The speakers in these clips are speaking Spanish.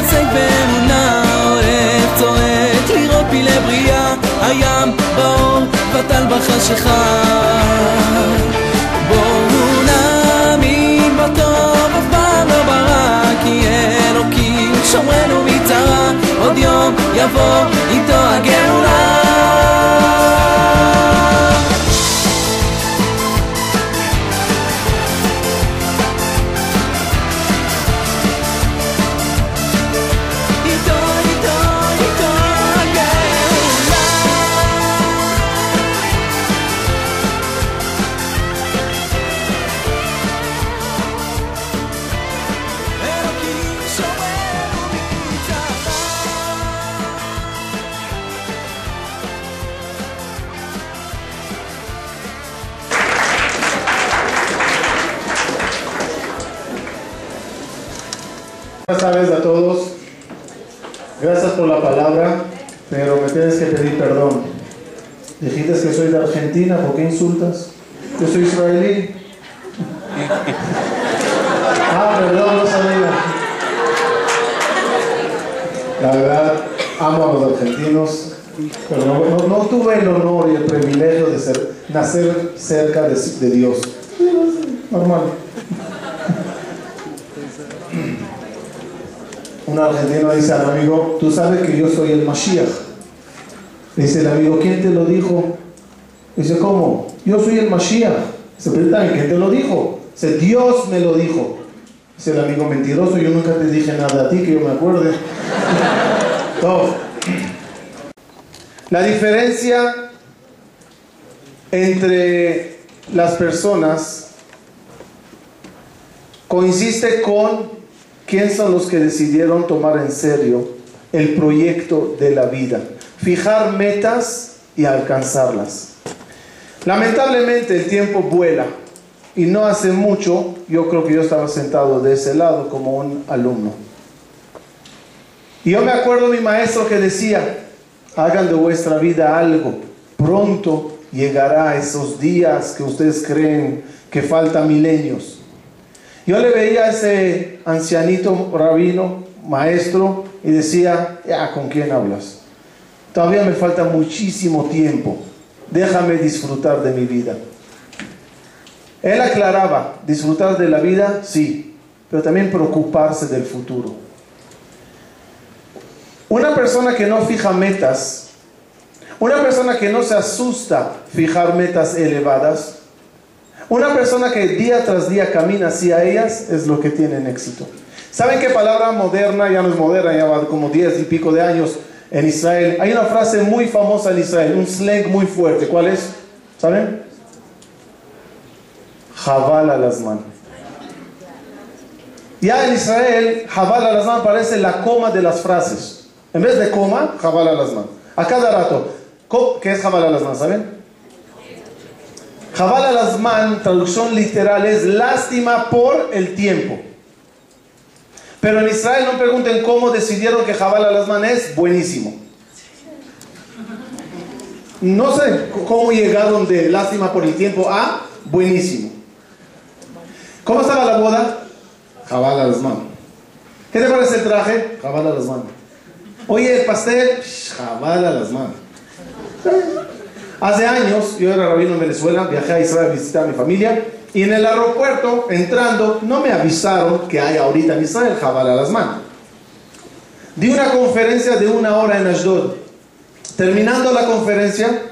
מתעסק באמונה, עורף צועק, לראות פילי בריאה, הים באור, בטל בחשיכה. בואו נאמין בטוב, אף פעם לא ברע, כי אלוקים שומרנו מצרה, עוד יום יבוא איתו הגאולה. Argentina, ¿por qué insultas? Yo soy israelí. Ah, perdón, no sabía. La verdad, amo a los argentinos, pero no, tuve el honor y el privilegio de ser, nacer cerca de, de Dios. Normal. Un argentino dice al amigo, tú sabes que yo soy el Mashiach. Dice el amigo, ¿quién te lo dijo? Dice, ¿cómo? Yo soy el Mashiach. Se pregunta, ¿quién te lo dijo? Dice, Dios me lo dijo. Dice el amigo, mentiroso, yo nunca te dije nada a ti que yo me acuerde. La diferencia entre las personas coincide con quién son los que decidieron tomar en serio el proyecto de la vida, fijar metas y alcanzarlas. Lamentablemente el tiempo vuela y no hace mucho yo creo que yo estaba sentado de ese lado como un alumno. Y yo me acuerdo mi maestro que decía, hagan de vuestra vida algo, pronto llegará esos días que ustedes creen que faltan milenios. Yo le veía a ese ancianito rabino, maestro, y decía, ya, ¿con quién hablas? Todavía me falta muchísimo tiempo, déjame disfrutar de mi vida. Él aclaraba, disfrutar de la vida, sí, pero también preocuparse del futuro. Una persona que no fija metas, una persona que no se asusta fijar metas elevadas, una persona que día tras día camina hacia ellas es lo que tiene éxito. ¿Saben qué palabra moderna? Ya no es moderna, ya va como 10 y pico de años en Israel. Hay una frase muy famosa en Israel, un slang muy fuerte. ¿Cuál es? ¿Saben? Jabal al manos. Ya en Israel, Jabal al Azman parece la coma de las frases. En vez de coma, Jabal al Azman. A cada rato. ¿Qué es Jabal al Azman? ¿Saben? Jabal al Azman, traducción literal, es lástima por el tiempo. Pero en Israel no pregunten cómo decidieron que Jabal al Azman es buenísimo. No sé cómo llegaron de lástima por el tiempo a buenísimo. ¿Cómo estaba la boda? Jabal al Azman. ¿Qué te parece el traje? Jabal al Azman. Oye, el pastel, Jabal al Azman. Hace años, yo era rabino en Venezuela, viajé a Israel a visitar a mi familia y en el aeropuerto, entrando, no me avisaron que hay ahorita en Israel Jabal al Azman. Di una conferencia de una hora en Ashdod. Terminando la conferencia,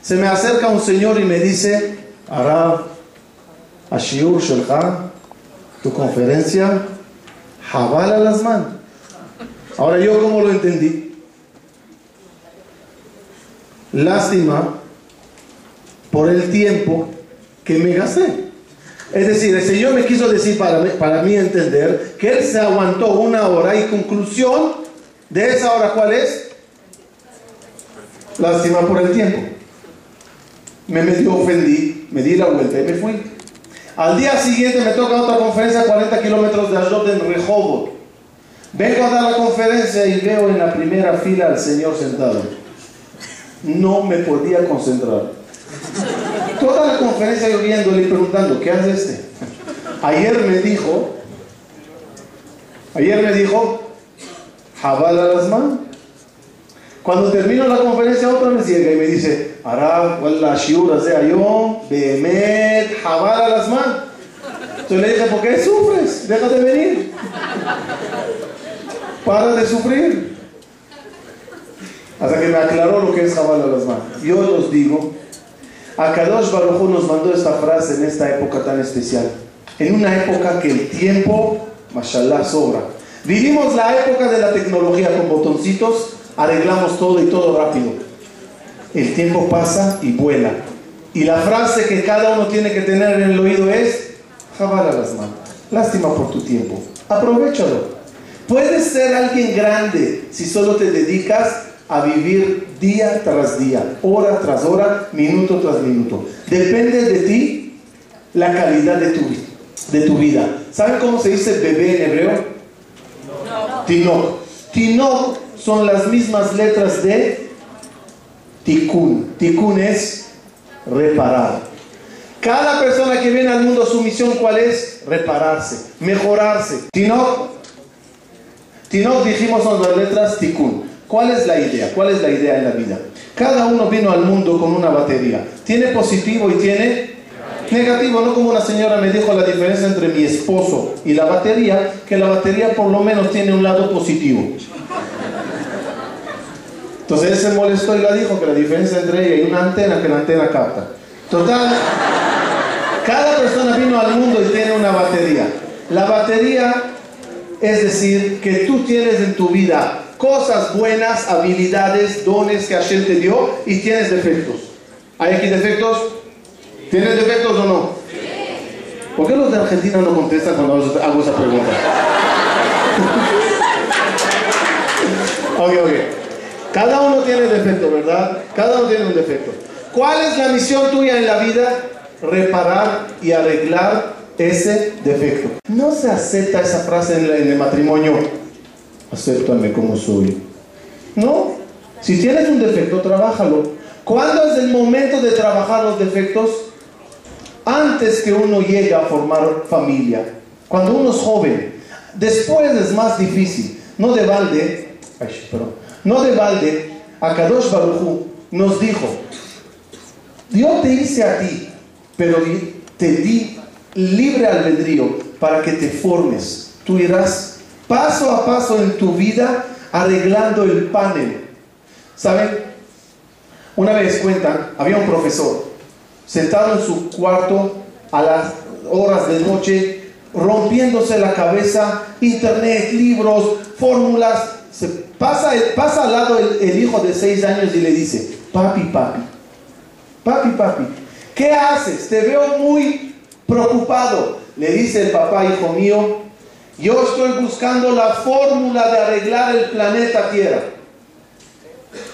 se me acerca un señor y me dice, Arab, Ashiur Shelcha, tu conferencia, Jabal al Azman. Ahora yo cómo lo entendí. Lástima por el tiempo que me gasté. Es decir, el Señor me quiso decir para mí, para mí entender que Él se aguantó una hora y conclusión de esa hora, ¿cuál es? Lástima por el tiempo. Me medio ofendí, me di la vuelta y me fui. Al día siguiente me toca otra conferencia a 40 kilómetros de Ashdod en Rehoboth. Vengo a dar la conferencia y veo en la primera fila al Señor sentado. No me podía concentrar. Toda la conferencia yo viéndole y preguntando, ¿qué hace este? Ayer me dijo, ayer me dijo, Jabal al. Cuando termino la conferencia, otra vez llega y me dice, Arab, la shiur de ayom, behemet, Jabal al. Entonces le dije, ¿por qué sufres? Deja de venir. Para de sufrir. Hasta que me aclaró lo que es Jabal al. Yo los digo, Akadosh Baruj nos mandó esta frase en esta época tan especial. En una época que el tiempo, mashallah, sobra. Vivimos la época de la tecnología con botoncitos, arreglamos todo y todo rápido. El tiempo pasa y vuela. Y la frase que cada uno tiene que tener en el oído es, jabal a las manos. Lástima por tu tiempo. Aprovechalo. Puedes ser alguien grande si solo te dedicas a vivir día tras día, hora tras hora, minuto tras minuto. Depende de ti la calidad de tu, de tu vida. ¿Saben cómo se dice bebé en hebreo? Tinok. Tinok son las mismas letras de Tikkun. Tikkun es reparar. Cada persona que viene al mundo, su misión cuál es? Repararse, mejorarse. Tinok, Tinok dijimos son las letras Tikkun. ¿Cuál es la idea? ¿Cuál es la idea en la vida? Cada uno vino al mundo con una batería. Tiene positivo y tiene negativo. No como una señora me dijo la diferencia entre mi esposo y la batería, que la batería por lo menos tiene un lado positivo. Entonces él se molestó y la dijo que la diferencia entre ella y una antena que la antena capta. Total, cada persona vino al mundo y tiene una batería. La batería es decir, que tú tienes en tu vida cosas buenas, habilidades, dones que Hashem te dio y tienes defectos. ¿Hay aquí defectos? ¿Tienes defectos o no? ¿Por qué los de Argentina no contestan cuando hago esa pregunta? ok, ok. Cada uno tiene defecto, ¿verdad? Cada uno tiene un defecto. ¿Cuál es la misión tuya en la vida? Reparar y arreglar ese defecto. No se acepta esa frase en, el matrimonio. Acéptame como soy. No. Si tienes un defecto, trabájalo. ¿Cuándo es el momento de trabajar los defectos? Antes que uno llegue a formar familia. Cuando uno es joven. Después es más difícil. No de balde. Ay, perdón. No de balde. Akadosh Baruj nos dijo: Dios te hice a ti, pero te di libre albedrío para que te formes. Tú irás paso a paso en tu vida arreglando el panel. ¿Saben? Una vez cuentan, había un profesor sentado en su cuarto a las horas de noche, rompiéndose la cabeza, internet, libros, fórmulas. Se pasa, pasa al lado el, el hijo de seis años y le dice, papi, papi, papi, papi, ¿qué haces? Te veo muy preocupado. Le dice el papá, hijo mío, yo estoy buscando la fórmula de arreglar el planeta Tierra.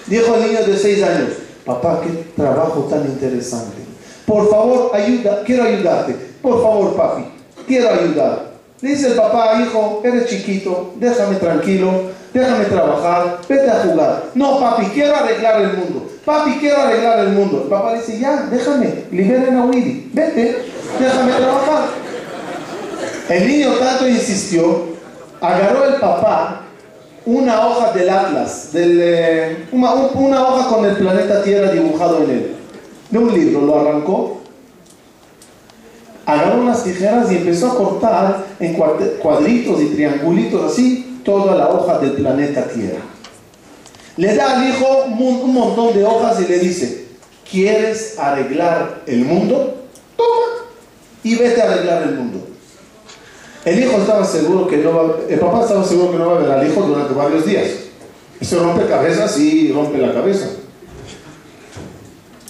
Dijo el niño de seis años, papá, qué trabajo tan interesante. Por favor, ayuda, quiero ayudarte. Por favor, papi, quiero ayudar. Dice el papá, hijo, eres chiquito, déjame tranquilo, déjame trabajar, vete a jugar. No, papi, quiero arreglar el mundo. Papi, quiero arreglar el mundo. El papá dice, ya, déjame, liberen a Willy, vete, déjame trabajar. El niño tanto insistió, agarró el papá una hoja del Atlas, eh, una, una, hoja con el planeta Tierra dibujado en él, de un libro, lo arrancó, agarró unas tijeras y empezó a cortar en cuadritos y triangulitos así toda la hoja del planeta Tierra. Le da al hijo un montón de hojas y le dice, ¿quieres arreglar el mundo? Toma y vete a arreglar el mundo. El hijo estaba seguro que no va, el papá estaba seguro que no va a ver al hijo durante varios días. Eso rompe cabezas y rompe la cabeza.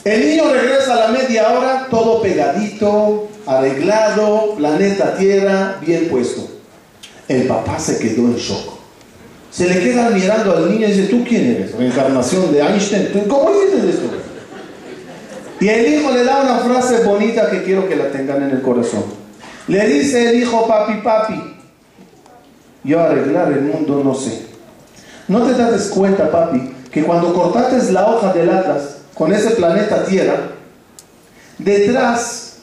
El niño regresa a la media hora, todo pegadito, arreglado, planeta Tierra, bien puesto. El papá se quedó en shock. Se le queda mirando al niño y dice, ¿tú quién eres? Reencarnación de Einstein. ¿Cómo dices esto? Y el hijo le da una frase bonita que quiero que la tengan en el corazón. Le dice el hijo, papi, papi, yo arreglar el mundo no sé. No te das cuenta, papi, que cuando cortaste la hoja del Atlas con ese planeta Tierra, detrás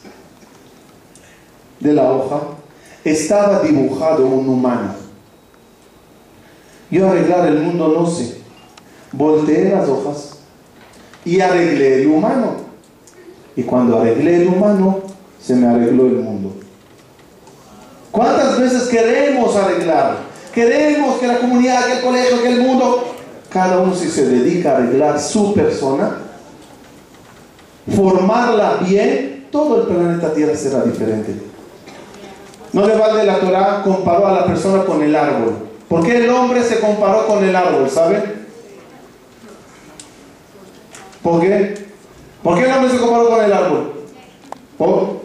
de la hoja estaba dibujado un humano. Yo arreglar el mundo no sé. Volteé las hojas y arreglé el humano. Y cuando arreglé el humano, se me arregló el mundo. ¿Cuántas veces queremos arreglar? Queremos que la comunidad, que el colegio, que el mundo, cada uno si se dedica a arreglar su persona, formarla bien, todo el planeta Tierra será diferente. No le vale la Torah comparó a la persona con el árbol. ¿Por qué el hombre se comparó con el árbol? ¿Saben? ¿Por qué? ¿Por qué el hombre se comparó con el árbol? ¿Por?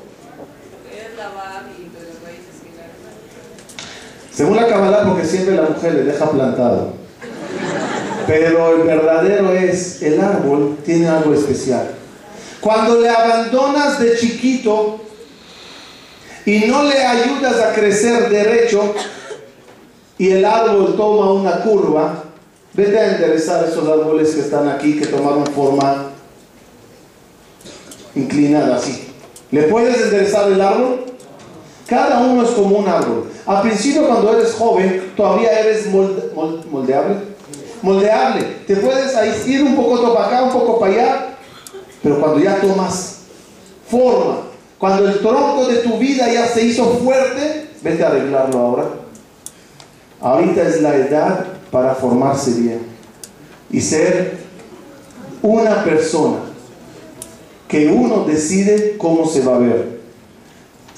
Según la Kabbalah, porque siempre la mujer le deja plantado. Pero el verdadero es, el árbol tiene algo especial. Cuando le abandonas de chiquito y no le ayudas a crecer derecho y el árbol toma una curva, vete a enderezar esos árboles que están aquí, que tomaron forma inclinada así. ¿Le puedes enderezar el árbol? Cada uno es como un árbol. Al principio cuando eres joven, todavía eres moldeable. Moldeable. Te puedes ir un poco para acá, un poco para allá, pero cuando ya tomas forma, cuando el tronco de tu vida ya se hizo fuerte, vete a arreglarlo ahora. Ahorita es la edad para formarse bien y ser una persona que uno decide cómo se va a ver.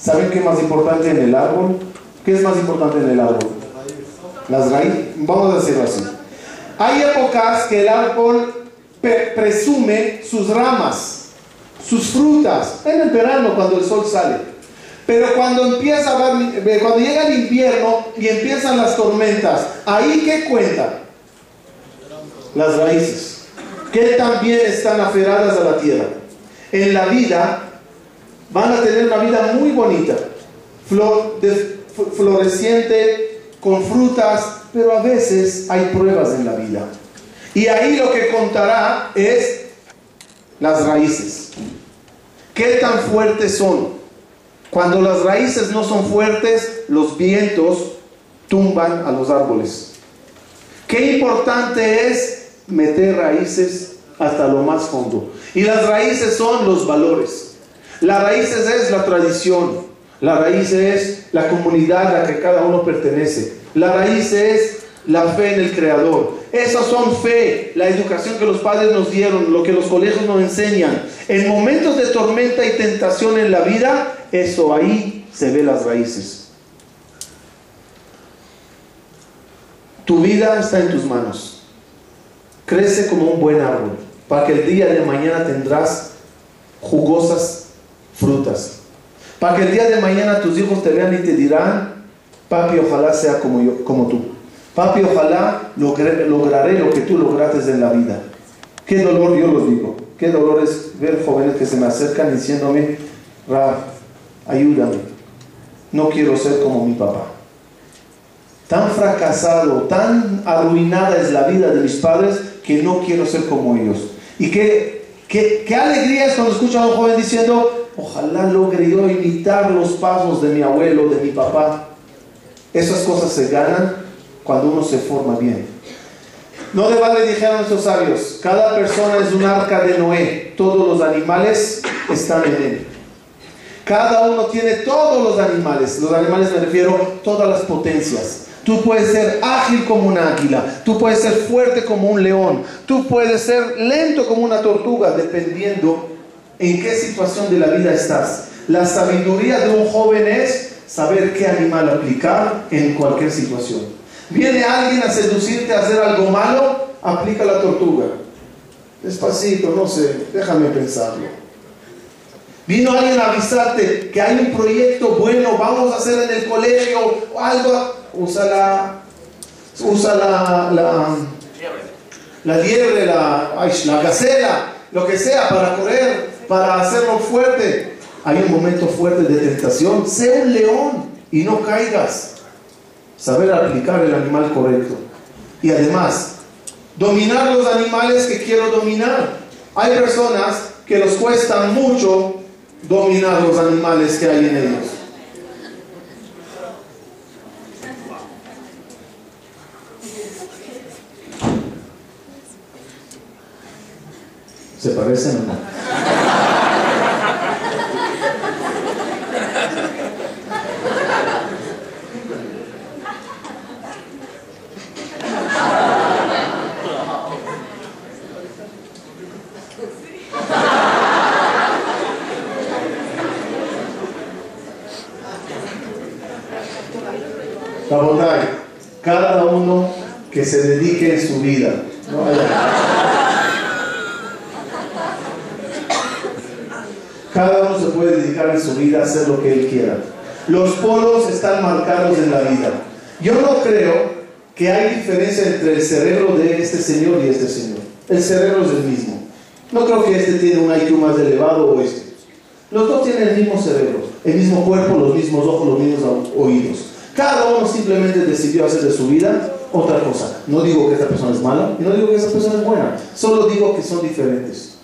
¿Saben qué es más importante en el árbol? ¿Qué es más importante en el árbol? Las raíces. Vamos a decirlo así. Hay épocas que el árbol presume sus ramas, sus frutas, en el verano cuando el sol sale. Pero cuando empieza a ver, cuando llega el invierno y empiezan las tormentas, ahí qué cuenta? Las raíces, que también están aferradas a la tierra. En la vida van a tener una vida muy bonita, flor, floreciente, con frutas, pero a veces hay pruebas en la vida. Y ahí lo que contará es las raíces. ¿Qué tan fuertes son? Cuando las raíces no son fuertes, los vientos tumban a los árboles. Qué importante es meter raíces hasta lo más fondo. Y las raíces son los valores. La raíz es la tradición. La raíz es la comunidad a la que cada uno pertenece. La raíz es la fe en el Creador. Esas son fe, la educación que los padres nos dieron, lo que los colegios nos enseñan. En momentos de tormenta y tentación en la vida, eso ahí se ve las raíces. Tu vida está en tus manos. Crece como un buen árbol, para que el día de mañana tendrás jugosas frutas. Para que el día de mañana tus hijos te vean y te dirán, papi, ojalá sea como, yo, como tú. Papi, ojalá lograré, lograré lo que tú lograste en la vida. Qué dolor, yo los digo, qué dolor es ver jóvenes que se me acercan diciéndome, Raf, ayúdame, no quiero ser como mi papá. Tan fracasado, tan arruinada es la vida de mis padres que no quiero ser como ellos. Y qué, qué, qué alegría es cuando escucho a un joven diciendo, Ojalá logre yo imitar los pasos de mi abuelo, de mi papá. Esas cosas se ganan cuando uno se forma bien. No de vale, dijeron estos sabios, cada persona es un arca de Noé, todos los animales están en él. Cada uno tiene todos los animales, los animales me refiero todas las potencias. Tú puedes ser ágil como una águila, tú puedes ser fuerte como un león, tú puedes ser lento como una tortuga, dependiendo en qué situación de la vida estás. La sabiduría de un joven es saber qué animal aplicar en cualquier situación. Viene alguien a seducirte a hacer algo malo, aplica la tortuga. Despacito, no sé, déjame pensarlo. Vino alguien a avisarte que hay un proyecto bueno, vamos a hacer en el colegio algo, usa la, usa la, la, la liebre, la, la gacela, lo que sea para correr para hacerlo fuerte. Hay un momento fuerte de tentación. Sé un león y no caigas. Saber aplicar el animal correcto. Y además, dominar los animales que quiero dominar. Hay personas que les cuesta mucho dominar los animales que hay en ellos. ¿Se parecen o no? Rabotay, cada uno que se dedique en su vida. ¿no? Cada uno se puede dedicar en su vida a hacer lo que él quiera. Los polos en la vida. Yo no creo que hay diferencia entre el cerebro de este señor y este señor. El cerebro es el mismo. No creo que este tiene un IQ más elevado o este. Los dos tienen el mismo cerebro, el mismo cuerpo, los mismos ojos, los mismos oídos. Cada uno simplemente decidió hacer de su vida otra cosa. No digo que esta persona es mala y no digo que esta persona es buena. Solo digo que son diferentes.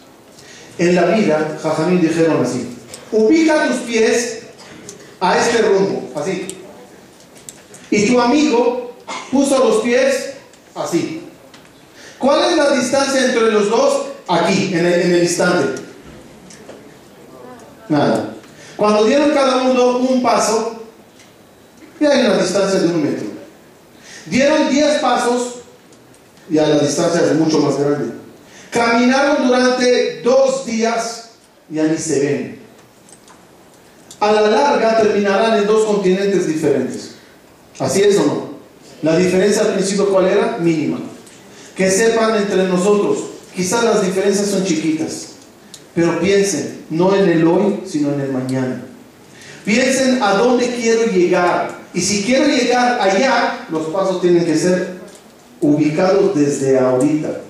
En la vida, Jajamín dijeron así: ubica tus pies a este rumbo, así. Y tu amigo puso los pies así. ¿Cuál es la distancia entre los dos? Aquí, en el, instante. Nada. Cuando dieron cada uno un paso, ya hay una distancia de un metro. Dieron 10 pasos, ya la distancia es mucho más grande. Caminaron durante dos días, ya ni se ven. A la larga terminarán en dos continentes diferentes. ¿Así es o no? La diferencia al principio, ¿cuál era? Mínima. Que sepan entre nosotros, quizás las diferencias son chiquitas, pero piensen, no en el hoy, sino en el mañana. Piensen a dónde quiero llegar. Y si quiero llegar allá, los pasos tienen que ser ubicados desde ahorita.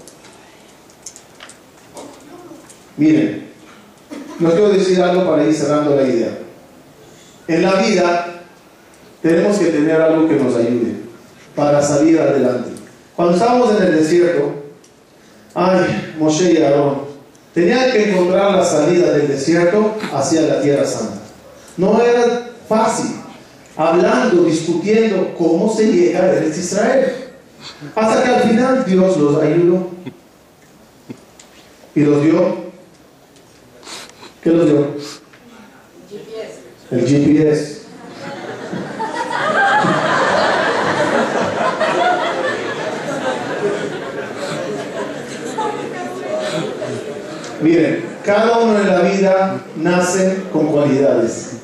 Miren, les quiero decir algo para ir cerrando la idea. En la vida tenemos que tener algo que nos ayude para salir adelante. Cuando estábamos en el desierto, ay, Moshe y Aarón, tenían que encontrar la salida del desierto hacia la tierra santa. No era fácil, hablando, discutiendo cómo se llega a Israel. Hasta que al final Dios los ayudó. Y los dio. ¿Qué los dio? El GPS. Miren, cada uno en la vida nace con cualidades.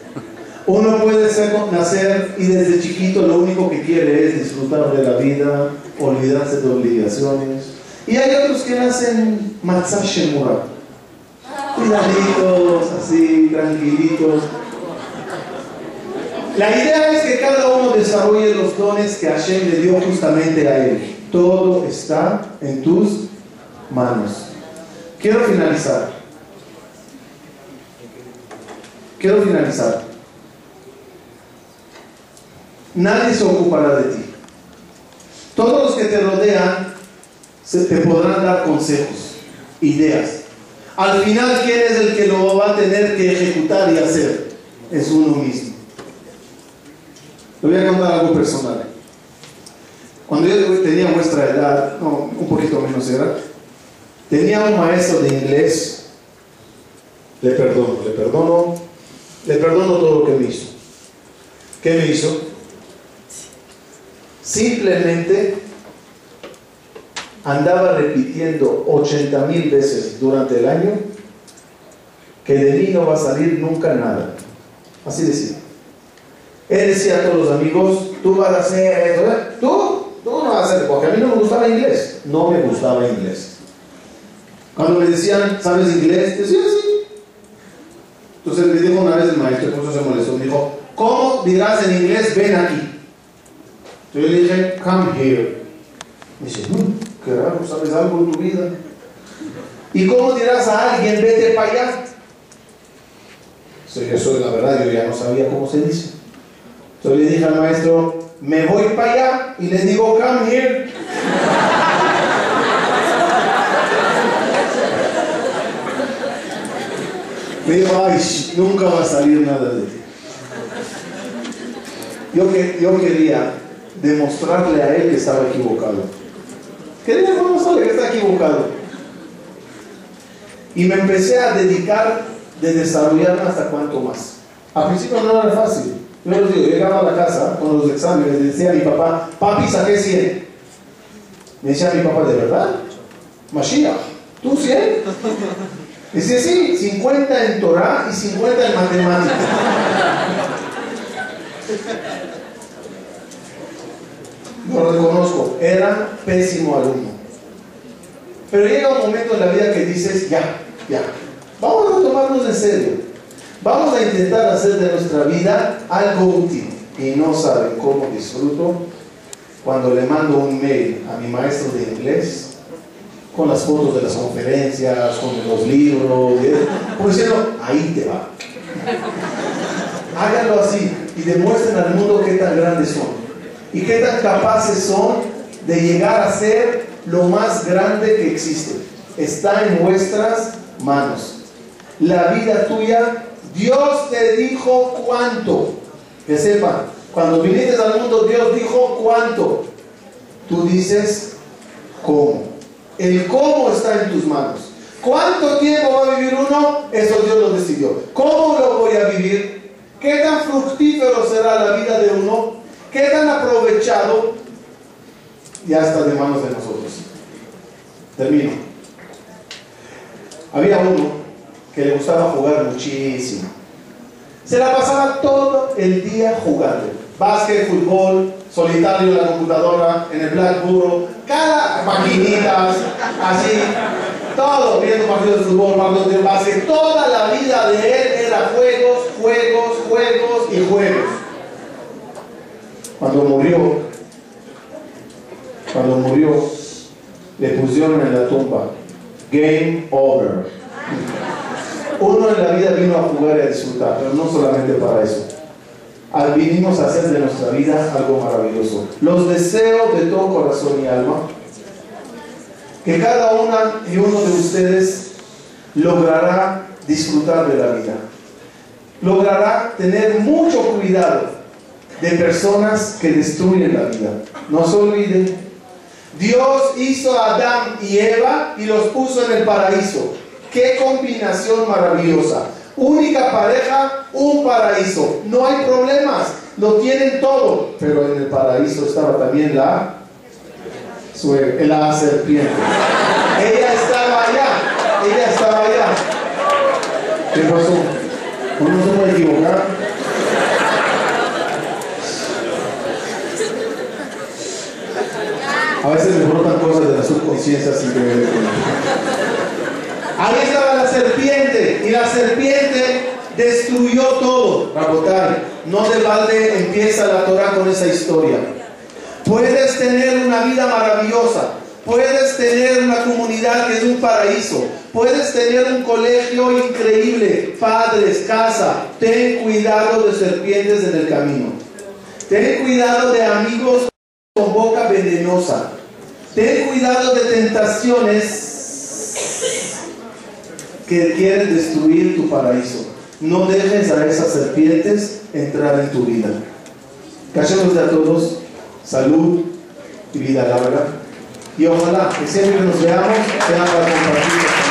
Uno puede ser, nacer y desde chiquito lo único que quiere es disfrutar de la vida, olvidarse de obligaciones. Y hay otros que nacen matzashemura, cuidaditos, así, tranquilitos. La idea es que cada uno desarrolle los dones que Hashem le dio justamente a él. Todo está en tus manos. Quiero finalizar. Quiero finalizar. Nadie se ocupará de ti. Todos los que te rodean se te podrán dar consejos, ideas. Al final, ¿quién es el que lo va a tener que ejecutar y hacer? Es uno mismo. Le voy a contar algo personal. Cuando yo tenía vuestra edad, un poquito menos edad, tenía un maestro de inglés, le perdono, le perdono, le perdono todo lo que me hizo. ¿Qué me hizo? Simplemente andaba repitiendo 80 mil veces durante el año que de mí no va a salir nunca nada. Así decía. Él decía a todos los amigos, tú vas a hacer eso, tú, tú no vas a hacer, porque a mí no me gustaba inglés. No me gustaba inglés. Cuando me decían, ¿sabes inglés? Decía, sí. Entonces me dijo una vez el maestro, por eso se molestó, me dijo, ¿cómo dirás en inglés, ven aquí? Yo le dije, come here. Me dice, mm, qué raro, ¿sabes algo de tu vida? ¿Y cómo dirás a alguien, vete para allá? Sí, eso es la verdad, yo ya no sabía cómo se dice. Entonces le dije al maestro, me voy para allá y le digo, come here. Me dijo, ay, nunca va a salir nada de ti. Yo, que, yo quería demostrarle a él que estaba equivocado. Quería demostrarle que está equivocado. Y me empecé a dedicar de desarrollarme hasta cuanto más. Al principio no era fácil. Yo les digo, llegaba a la casa con los exámenes decía a mi papá, papi, saqué 100. Me decía mi papá, ¿de verdad? Mashiach, ¿tú 100? Dice, sí, 50 en Torah y 50 en matemáticas. Lo reconozco, era pésimo alumno. Pero llega un momento en la vida que dices, ya, ya, vamos a tomarnos en serio. Vamos a intentar hacer de nuestra vida algo útil. Y no saben cómo disfruto cuando le mando un mail a mi maestro de inglés con las fotos de las conferencias, con los libros, como diciendo, ahí te va. Háganlo así y demuestren al mundo qué tan grandes son y qué tan capaces son de llegar a ser lo más grande que existe. Está en vuestras manos. La vida tuya, Dios te dijo cuánto. Que sepan, cuando viniste al mundo, Dios dijo cuánto. Tú dices cómo. El cómo está en tus manos. ¿Cuánto tiempo va a vivir uno? Eso Dios lo decidió. ¿Cómo lo voy a vivir? ¿Qué tan fructífero será la vida de uno? ¿Qué tan aprovechado? Ya está de manos de nosotros. Termino. Había uno que le gustaba jugar muchísimo. Se la pasaba todo el día jugando. Básquet, fútbol, solitario en la computadora, en el Blackboard, cada maquinitas, así, todo, viendo partidos de fútbol, partidos de básquet, toda la vida de él era juegos, juegos, juegos y juegos. Cuando murió, cuando murió, le pusieron en la tumba, Game Over. Uno en la vida vino a jugar y a disfrutar, pero no solamente para eso. Vinimos a hacer de nuestra vida algo maravilloso. Los deseo de todo corazón y alma que cada una y uno de ustedes logrará disfrutar de la vida. Logrará tener mucho cuidado de personas que destruyen la vida. No se olviden, Dios hizo a Adán y Eva y los puso en el paraíso. Qué combinación maravillosa. Única pareja, un paraíso. No hay problemas, lo tienen todo. Pero en el paraíso estaba también la suegra, la serpiente. Ella estaba allá, ella estaba allá. ¿Qué pasó? ¿Uno se puede equivocar? A veces me brotan cosas de la subconsciencia sin que me. Ahí estaba la serpiente y la serpiente destruyó todo. Rabotai, no de balde empieza la Torah con esa historia. Puedes tener una vida maravillosa, puedes tener una comunidad que es un paraíso, puedes tener un colegio increíble, padres, casa. Ten cuidado de serpientes en el camino. Ten cuidado de amigos con boca venenosa. Ten cuidado de tentaciones que quieren destruir tu paraíso. No dejes a esas serpientes entrar en tu vida. Cachemos a todos salud y vida larga. Y ojalá que siempre nos veamos, sea para compartir.